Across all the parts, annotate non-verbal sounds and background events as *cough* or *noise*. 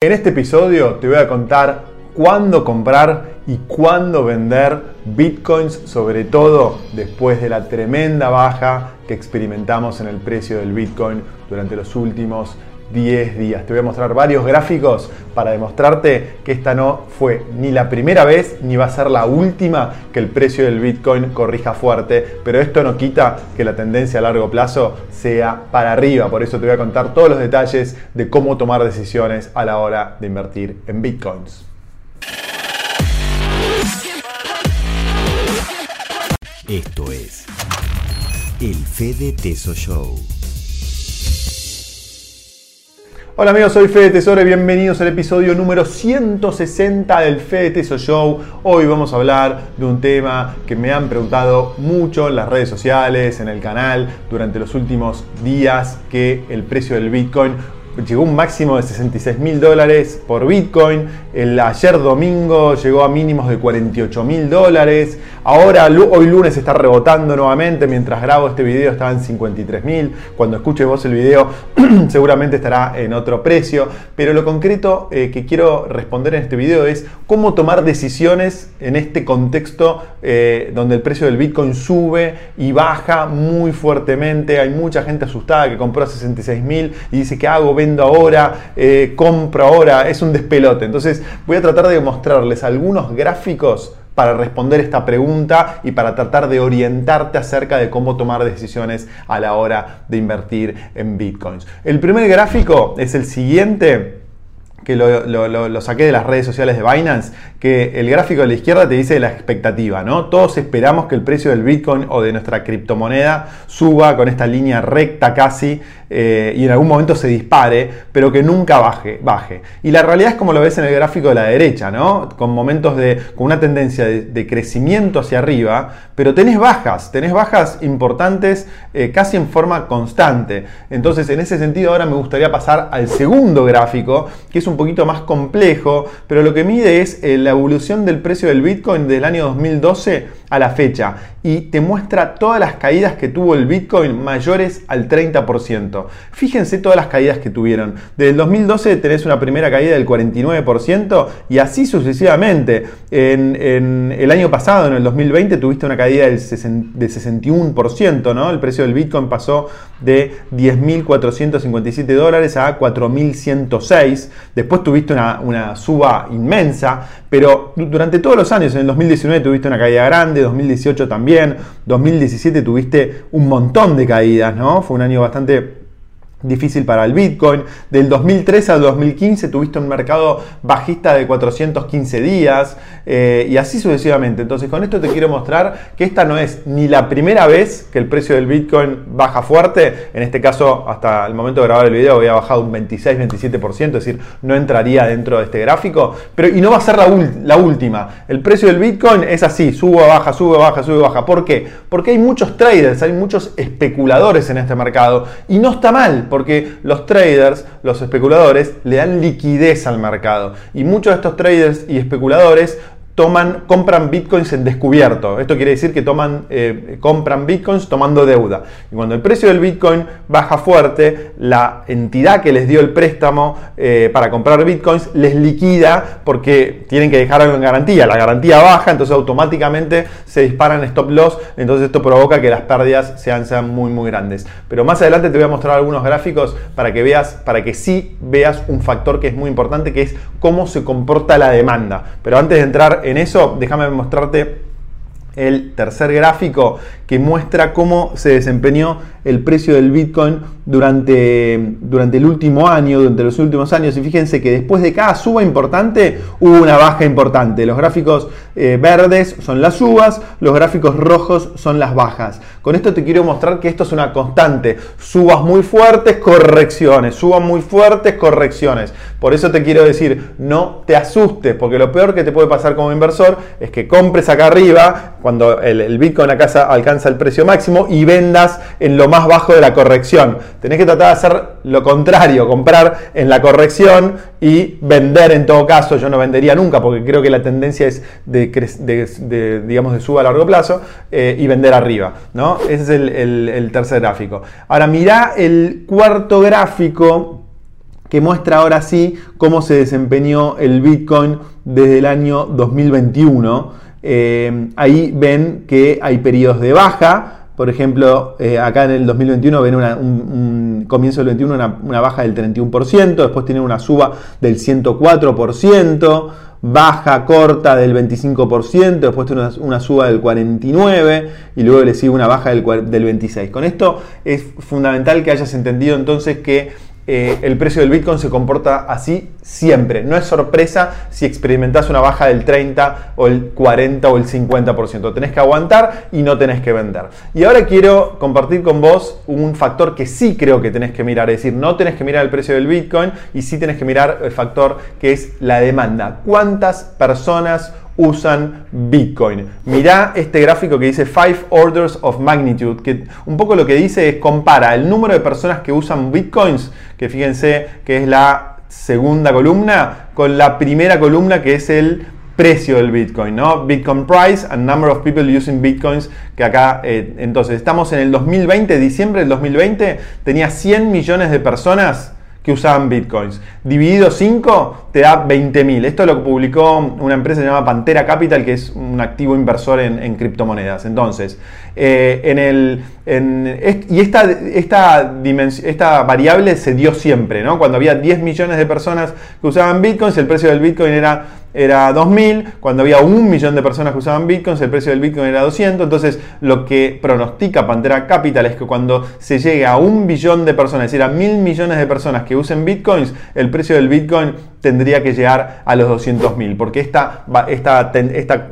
En este episodio te voy a contar cuándo comprar y cuándo vender bitcoins, sobre todo después de la tremenda baja que experimentamos en el precio del bitcoin durante los últimos 10 días. Te voy a mostrar varios gráficos para demostrarte que esta no fue ni la primera vez ni va a ser la última que el precio del Bitcoin corrija fuerte, pero esto no quita que la tendencia a largo plazo sea para arriba. Por eso te voy a contar todos los detalles de cómo tomar decisiones a la hora de invertir en Bitcoins. Esto es el Fede Teso Show. Hola amigos, soy Fede Tesoro y bienvenidos al episodio número 160 del Fede Teso Show. Hoy vamos a hablar de un tema que me han preguntado mucho en las redes sociales, en el canal, durante los últimos días, que el precio del Bitcoin llegó un máximo de 66 mil dólares por Bitcoin. El ayer domingo llegó a mínimos de 48 mil dólares. Ahora, hoy lunes está rebotando nuevamente. Mientras grabo este video estaba en 53 mil. Cuando escuches vos el video, *clears throat* seguramente estará en otro precio. Pero lo concreto eh, que quiero responder en este video es cómo tomar decisiones en este contexto eh, donde el precio del Bitcoin sube y baja muy fuertemente. Hay mucha gente asustada que compró a 66 mil y dice que hago ahora, eh, compro ahora, es un despelote. Entonces voy a tratar de mostrarles algunos gráficos para responder esta pregunta y para tratar de orientarte acerca de cómo tomar decisiones a la hora de invertir en bitcoins. El primer gráfico es el siguiente que lo, saqué de las redes sociales de Binance, que el gráfico de la izquierda te dice la expectativa, ¿no? Todos esperamos que el precio del Bitcoin o de nuestra criptomoneda suba con esta línea recta casi eh, y en algún momento se dispare, pero que nunca baje, baje. Y la realidad es como lo ves en el gráfico de la derecha, ¿no? Con momentos de, con una tendencia de, crecimiento hacia arriba, pero tenés bajas, tenés bajas importantes eh, casi en forma constante. Entonces, en ese sentido, ahora me gustaría pasar al segundo gráfico, que es un poquito más complejo, pero lo que mide es eh, la evolución del precio del Bitcoin del año 2012 a la fecha y te muestra todas las caídas que tuvo el Bitcoin mayores al 30%. Fíjense todas las caídas que tuvieron. Desde el 2012 tenés una primera caída del 49% y así sucesivamente. En, el año pasado, en el 2020, tuviste una caída del 61%, ¿no? El precio del Bitcoin pasó de 10.457 dólares a 4.106. Después tuviste una, una suba inmensa, pero durante todos los años, en el 2019 tuviste una caída grande, 2018 también, 2017 tuviste un montón de caídas, ¿no? Fue un año bastante difícil para el Bitcoin. Del 2013 al 2015 tuviste un mercado bajista de 415 días eh, y así sucesivamente. Entonces con esto te quiero mostrar que esta no es ni la primera vez que el precio del Bitcoin baja fuerte. En este caso hasta el momento de grabar el video había bajado un 26-27%, es decir, no entraría dentro de este gráfico. Pero y no va a ser la, la última. El precio del Bitcoin es así, sube, baja, sube, baja, sube, baja. ¿Por qué? Porque hay muchos traders, hay muchos especuladores en este mercado y no está mal porque los traders, los especuladores, le dan liquidez al mercado. Y muchos de estos traders y especuladores toman, compran bitcoins en descubierto. Esto quiere decir que toman, eh, compran bitcoins tomando deuda. Y cuando el precio del bitcoin baja fuerte, la entidad que les dio el préstamo eh, para comprar bitcoins les liquida porque tienen que dejar algo en garantía. La garantía baja, entonces automáticamente se disparan stop loss. Entonces esto provoca que las pérdidas sean, sean muy, muy grandes. Pero más adelante te voy a mostrar algunos gráficos para que veas, para que sí veas un factor que es muy importante, que es cómo se comporta la demanda. Pero antes de entrar en eso, déjame mostrarte el tercer gráfico que muestra cómo se desempeñó el precio del Bitcoin durante, durante el último año, durante los últimos años. Y fíjense que después de cada suba importante hubo una baja importante. Los gráficos eh, verdes son las subas, los gráficos rojos son las bajas. Con esto te quiero mostrar que esto es una constante. Subas muy fuertes, correcciones. Subas muy fuertes, correcciones. Por eso te quiero decir, no te asustes, porque lo peor que te puede pasar como inversor es que compres acá arriba, cuando el, el Bitcoin acá alcanza el precio máximo, y vendas en lo más bajo de la corrección. Tenés que tratar de hacer lo contrario, comprar en la corrección y vender en todo caso. Yo no vendería nunca porque creo que la tendencia es de, digamos, de suba a largo plazo eh, y vender arriba. ¿no? Ese es el, el tercer gráfico. Ahora mira el cuarto gráfico que muestra ahora sí cómo se desempeñó el Bitcoin desde el año 2021. Eh, ahí ven que hay periodos de baja, por ejemplo, eh, acá en el 2021 ven un, comienzo del 21 una, una, baja del 31%, después tienen una suba del 104%, baja corta del 25%, después tiene una, suba del 49% y luego le sigue una baja del, del 26%. Con esto es fundamental que hayas entendido entonces que eh, el precio del Bitcoin se comporta así siempre. No es sorpresa si experimentas una baja del 30 o el 40 o el 50%. Tenés que aguantar y no tenés que vender. Y ahora quiero compartir con vos un factor que sí creo que tenés que mirar. Es decir, no tenés que mirar el precio del Bitcoin y sí tenés que mirar el factor que es la demanda. ¿Cuántas personas usan Bitcoin. Mirá este gráfico que dice 5 Orders of Magnitude, que un poco lo que dice es compara el número de personas que usan Bitcoins, que fíjense que es la segunda columna, con la primera columna que es el precio del Bitcoin, ¿no? Bitcoin price and number of people using Bitcoins, que acá, eh, entonces, estamos en el 2020, diciembre del 2020, tenía 100 millones de personas que usaban bitcoins. Dividido 5 te da 20.000. Esto lo publicó una empresa llamada Pantera Capital, que es un activo inversor en, criptomonedas. Entonces, eh, en el, y esta, esta, esta variable se dio siempre, ¿no? Cuando había 10 millones de personas que usaban bitcoins, el precio del bitcoin era era 2.000, cuando había un millón de personas que usaban bitcoins, el precio del bitcoin era 200, entonces lo que pronostica Pantera Capital es que cuando se llegue a un billón de personas, es decir, a mil millones de personas que usen bitcoins, el precio del bitcoin tendría que llegar a los 200.000, porque esta, esta,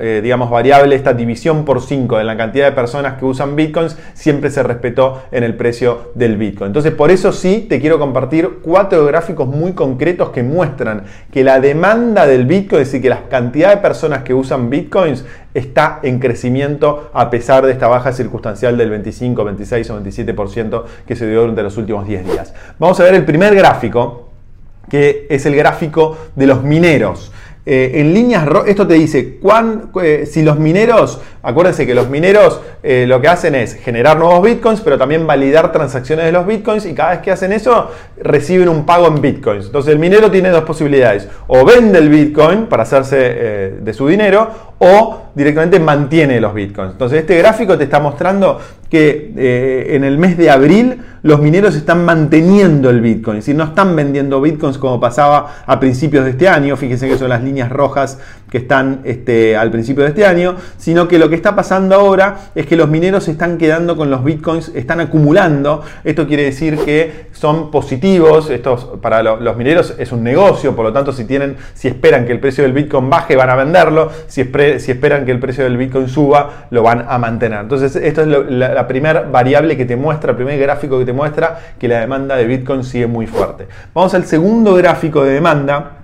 eh, digamos, variable, esta división por 5 de la cantidad de personas que usan bitcoins, siempre se respetó en el precio del bitcoin. Entonces, por eso sí te quiero compartir cuatro gráficos muy concretos que muestran que la demanda del bitcoin, es decir, que la cantidad de personas que usan bitcoins está en crecimiento a pesar de esta baja circunstancial del 25, 26 o 27% que se dio durante los últimos 10 días. Vamos a ver el primer gráfico que es el gráfico de los mineros. Eh, en líneas, esto te dice, cuán, eh, si los mineros, acuérdense que los mineros eh, lo que hacen es generar nuevos bitcoins, pero también validar transacciones de los bitcoins y cada vez que hacen eso reciben un pago en bitcoins. Entonces el minero tiene dos posibilidades, o vende el bitcoin para hacerse de su dinero, o directamente mantiene los bitcoins. Entonces este gráfico te está mostrando que eh, en el mes de abril los mineros están manteniendo el bitcoin, es decir, no están vendiendo bitcoins como pasaba a principios de este año, fíjense que son las líneas rojas que están este, al principio de este año, sino que lo que está pasando ahora es que los mineros se están quedando con los bitcoins, están acumulando, esto quiere decir que son positivos, estos para los mineros es un negocio, por lo tanto si tienen, si esperan que el precio del bitcoin baje van a venderlo, si, esperan que el precio del Bitcoin suba, lo van a mantener. Entonces, esto es la, primera variable que te muestra, el primer gráfico que te muestra que la demanda de Bitcoin sigue muy fuerte. Vamos al segundo gráfico de demanda.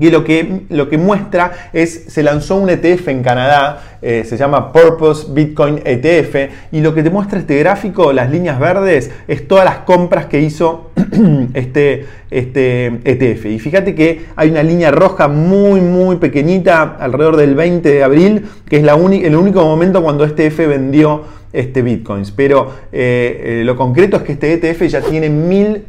Y lo que, lo que muestra es, se lanzó un ETF en Canadá, eh, se llama Purpose Bitcoin ETF, y lo que te muestra este gráfico, las líneas verdes, es todas las compras que hizo *clears throat* este, este ETF. Y fíjate que hay una línea roja muy, muy pequeñita, alrededor del 20 de abril, que es la el único momento cuando este ETF vendió este bitcoins. Pero eh, eh, lo concreto es que este ETF ya tiene mil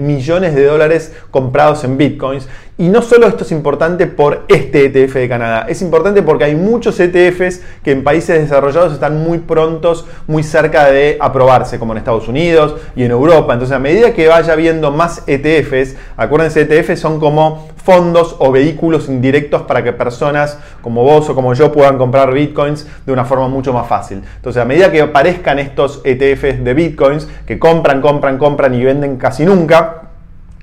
millones de dólares comprados en bitcoins y no solo esto es importante por este ETF de Canadá, es importante porque hay muchos ETFs que en países desarrollados están muy prontos, muy cerca de aprobarse, como en Estados Unidos y en Europa. Entonces, a medida que vaya viendo más ETFs, acuérdense, ETFs son como fondos o vehículos indirectos para que personas como vos o como yo puedan comprar bitcoins de una forma mucho más fácil. Entonces, a medida que aparezcan estos ETFs de bitcoins que compran, compran, compran y venden casi nunca,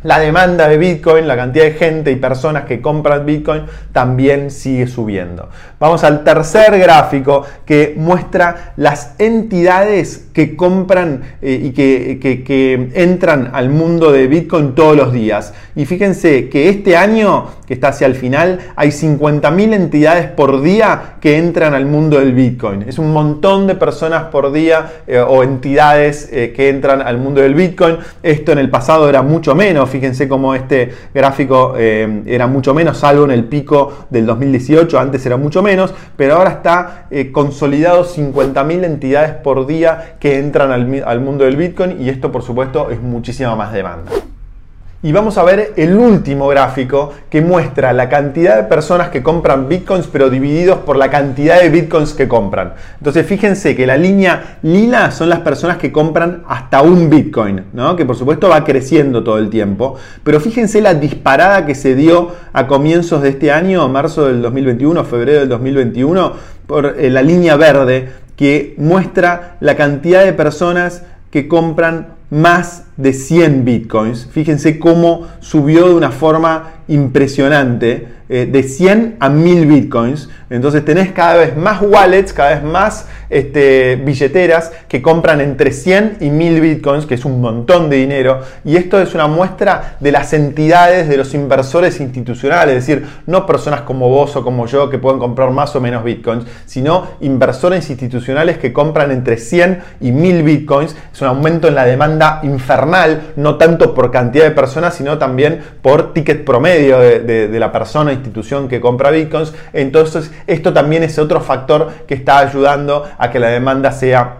la demanda de Bitcoin, la cantidad de gente y personas que compran Bitcoin también sigue subiendo. Vamos al tercer gráfico que muestra las entidades que compran eh, y que, entran al mundo de Bitcoin todos los días. Y fíjense que este año, que está hacia el final, hay 50.000 entidades por día que entran al mundo del Bitcoin. Es un montón de personas por día eh, o entidades eh, que entran al mundo del Bitcoin. Esto en el pasado era mucho menos Fíjense cómo este gráfico eh, era mucho menos, salvo en el pico del 2018, antes era mucho menos, pero ahora está eh, consolidado 50.000 entidades por día que entran al, al mundo del Bitcoin y esto por supuesto es muchísima más demanda. Y vamos a ver el último gráfico que muestra la cantidad de personas que compran bitcoins pero divididos por la cantidad de bitcoins que compran. Entonces fíjense que la línea lila son las personas que compran hasta un bitcoin, ¿no? que por supuesto va creciendo todo el tiempo, pero fíjense la disparada que se dio a comienzos de este año, marzo del 2021, febrero del 2021, por eh, la línea verde que muestra la cantidad de personas que compran más de 100 bitcoins. Fíjense cómo subió de una forma impresionante, eh, de 100 a 1000 bitcoins. Entonces tenés cada vez más wallets, cada vez más este, billeteras que compran entre 100 y 1000 bitcoins, que es un montón de dinero. Y esto es una muestra de las entidades, de los inversores institucionales, es decir, no personas como vos o como yo que pueden comprar más o menos bitcoins, sino inversores institucionales que compran entre 100 y 1000 bitcoins. Es un aumento en la demanda infernal, no tanto por cantidad de personas, sino también por ticket promedio de, la persona o institución que compra bitcoins. Entonces, esto también es otro factor que está ayudando a que la demanda sea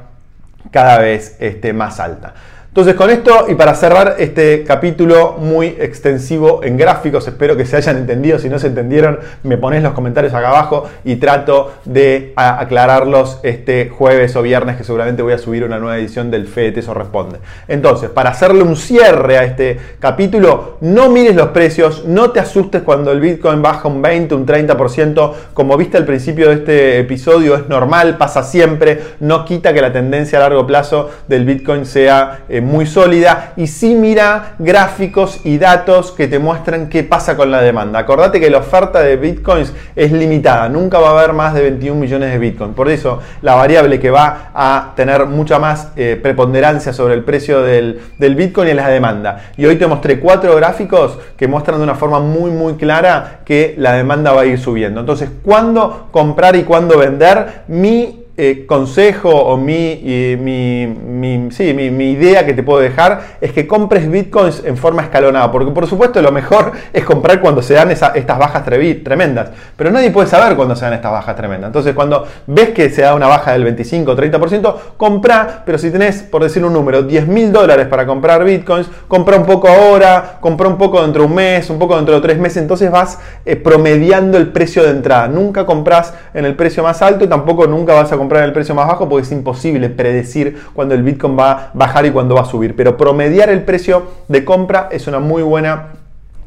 cada vez este, más alta. Entonces con esto y para cerrar este capítulo muy extensivo en gráficos, espero que se hayan entendido, si no se entendieron me pones los comentarios acá abajo y trato de aclararlos este jueves o viernes que seguramente voy a subir una nueva edición del FED Eso Responde. Entonces, para hacerle un cierre a este capítulo, no mires los precios, no te asustes cuando el Bitcoin baja un 20, un 30%, como viste al principio de este episodio, es normal, pasa siempre, no quita que la tendencia a largo plazo del Bitcoin sea... Eh, muy sólida y sí mira gráficos y datos que te muestran qué pasa con la demanda. Acordate que la oferta de bitcoins es limitada, nunca va a haber más de 21 millones de bitcoins. Por eso la variable que va a tener mucha más eh, preponderancia sobre el precio del, del bitcoin es la demanda. Y hoy te mostré cuatro gráficos que muestran de una forma muy muy clara que la demanda va a ir subiendo. Entonces, ¿cuándo comprar y cuándo vender? Mi eh, consejo o mi, mi, mi, idea que te puedo dejar es que compres bitcoins en forma escalonada, porque por supuesto lo mejor *laughs* es comprar cuando se dan estas bajas tremendas, pero nadie puede saber cuándo se dan estas bajas tremendas. Entonces cuando ves que se da una baja del 25 o 30%, compra, pero si tenés, por decir un número, 10 mil dólares para comprar bitcoins, compra un poco ahora, compra un poco dentro de un mes, un poco dentro de tres meses, entonces vas eh, promediando el precio de entrada. Nunca compras en el precio más alto y tampoco nunca vas a comprar en el precio más bajo porque es imposible predecir cuándo el Bitcoin va a bajar y cuándo va a subir. Pero promediar el precio de compra es una muy buena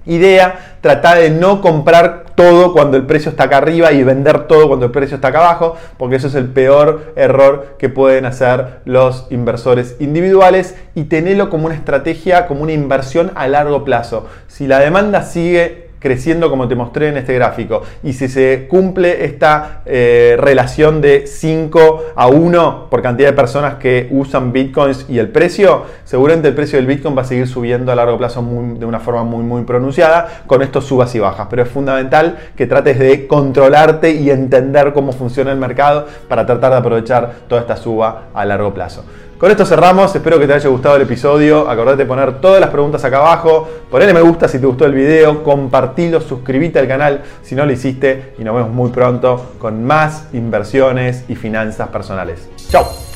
idea. Tratar de no comprar todo cuando el precio está acá arriba y vender todo cuando el precio está acá abajo, porque eso es el peor error que pueden hacer los inversores individuales y tenerlo como una estrategia, como una inversión a largo plazo. Si la demanda sigue creciendo como te mostré en este gráfico. Y si se cumple esta eh, relación de 5 a 1 por cantidad de personas que usan bitcoins y el precio, seguramente el precio del bitcoin va a seguir subiendo a largo plazo de una forma muy muy pronunciada con estos subas y bajas. Pero es fundamental que trates de controlarte y entender cómo funciona el mercado para tratar de aprovechar toda esta suba a largo plazo. Con esto cerramos, espero que te haya gustado el episodio, acordate de poner todas las preguntas acá abajo, ponle me gusta si te gustó el video, compartilo, suscríbete al canal si no lo hiciste y nos vemos muy pronto con más inversiones y finanzas personales. Chao.